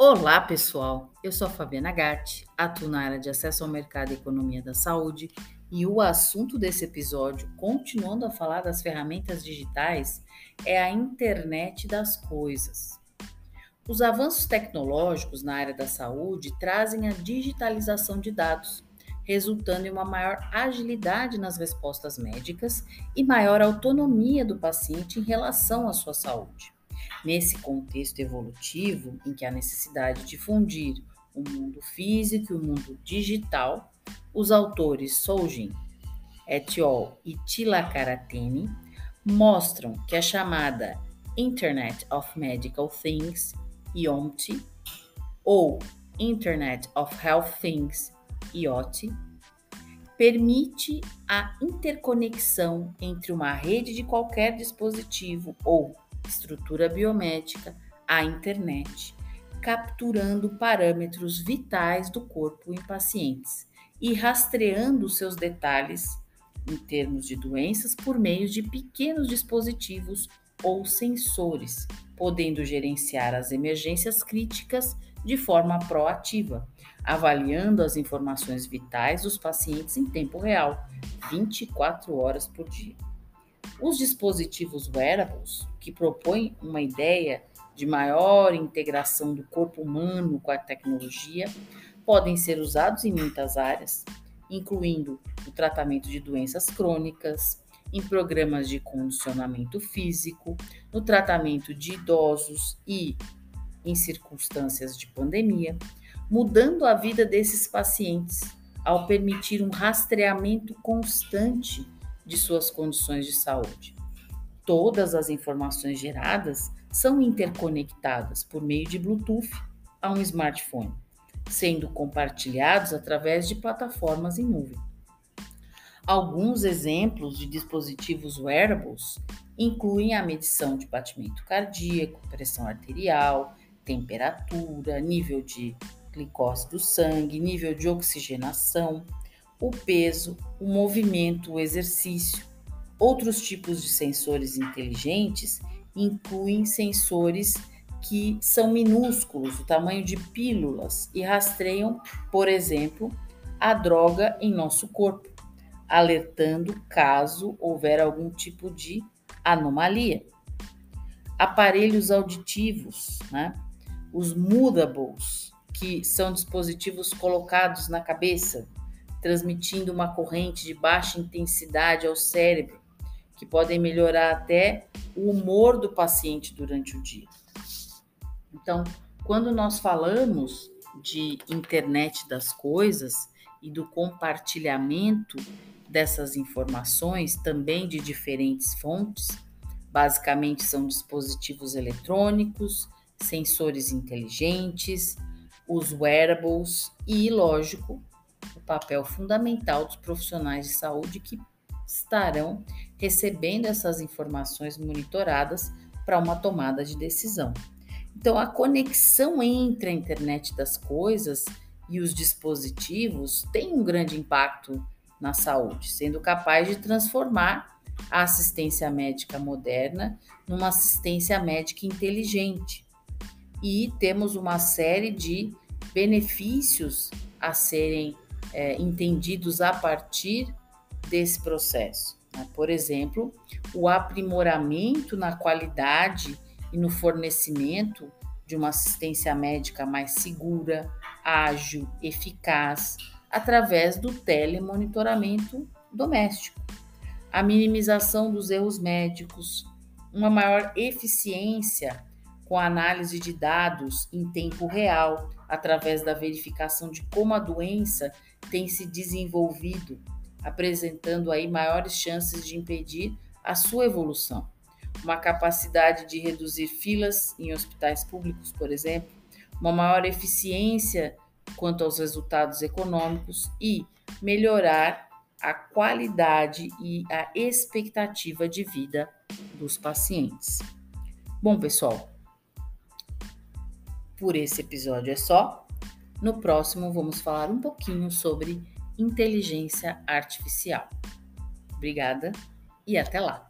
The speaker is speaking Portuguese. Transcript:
Olá, pessoal! Eu sou a Fabiana Gatti, atuo na área de acesso ao mercado e economia da saúde e o assunto desse episódio, continuando a falar das ferramentas digitais, é a internet das coisas. Os avanços tecnológicos na área da saúde trazem a digitalização de dados, resultando em uma maior agilidade nas respostas médicas e maior autonomia do paciente em relação à sua saúde. Nesse contexto evolutivo, em que a necessidade de fundir o mundo físico e o mundo digital, os autores Soljin, et al. e Tilakarateni mostram que a chamada Internet of Medical Things, IOMT, ou Internet of Health Things, IoT, permite a interconexão entre uma rede de qualquer dispositivo ou estrutura biomédica à internet, capturando parâmetros vitais do corpo em pacientes e rastreando seus detalhes em termos de doenças por meio de pequenos dispositivos ou sensores, podendo gerenciar as emergências críticas de forma proativa, avaliando as informações vitais dos pacientes em tempo real, 24 horas por dia. Os dispositivos wearables, que propõem uma ideia de maior integração do corpo humano com a tecnologia, podem ser usados em muitas áreas, incluindo o tratamento de doenças crônicas, em programas de condicionamento físico, no tratamento de idosos e em circunstâncias de pandemia, mudando a vida desses pacientes ao permitir um rastreamento constante de suas condições de saúde. Todas as informações geradas são interconectadas por meio de Bluetooth a um smartphone, sendo compartilhados através de plataformas em nuvem. Alguns exemplos de dispositivos wearables incluem a medição de batimento cardíaco, pressão arterial, temperatura, nível de glicose do sangue, nível de oxigenação, o peso, o movimento, o exercício. Outros tipos de sensores inteligentes incluem sensores que são minúsculos, do tamanho de pílulas, e rastreiam, por exemplo, a droga em nosso corpo, alertando caso houver algum tipo de anomalia. Aparelhos auditivos, né? os mudables, que são dispositivos colocados na cabeça, transmitindo uma corrente de baixa intensidade ao cérebro, que podem melhorar até o humor do paciente durante o dia. Então, quando nós falamos de internet das coisas e do compartilhamento dessas informações também de diferentes fontes, basicamente são dispositivos eletrônicos, sensores inteligentes, os wearables e, lógico, o papel fundamental dos profissionais de saúde que estarão recebendo essas informações monitoradas para uma tomada de decisão. Então, a conexão entre a internet das coisas e os dispositivos tem um grande impacto na saúde, sendo capaz de transformar a assistência médica moderna numa assistência médica inteligente. E temos uma série de benefícios a serem é, entendidos a partir desse processo. Né? Por exemplo, o aprimoramento na qualidade e no fornecimento de uma assistência médica mais segura, ágil, eficaz, através do telemonitoramento doméstico, a minimização dos erros médicos, uma maior eficiência com análise de dados em tempo real, através da verificação de como a doença tem se desenvolvido, apresentando aí maiores chances de impedir a sua evolução. Uma capacidade de reduzir filas em hospitais públicos, por exemplo, uma maior eficiência quanto aos resultados econômicos e melhorar a qualidade e a expectativa de vida dos pacientes. Bom, pessoal, por esse episódio é só. No próximo, vamos falar um pouquinho sobre inteligência artificial. Obrigada e até lá!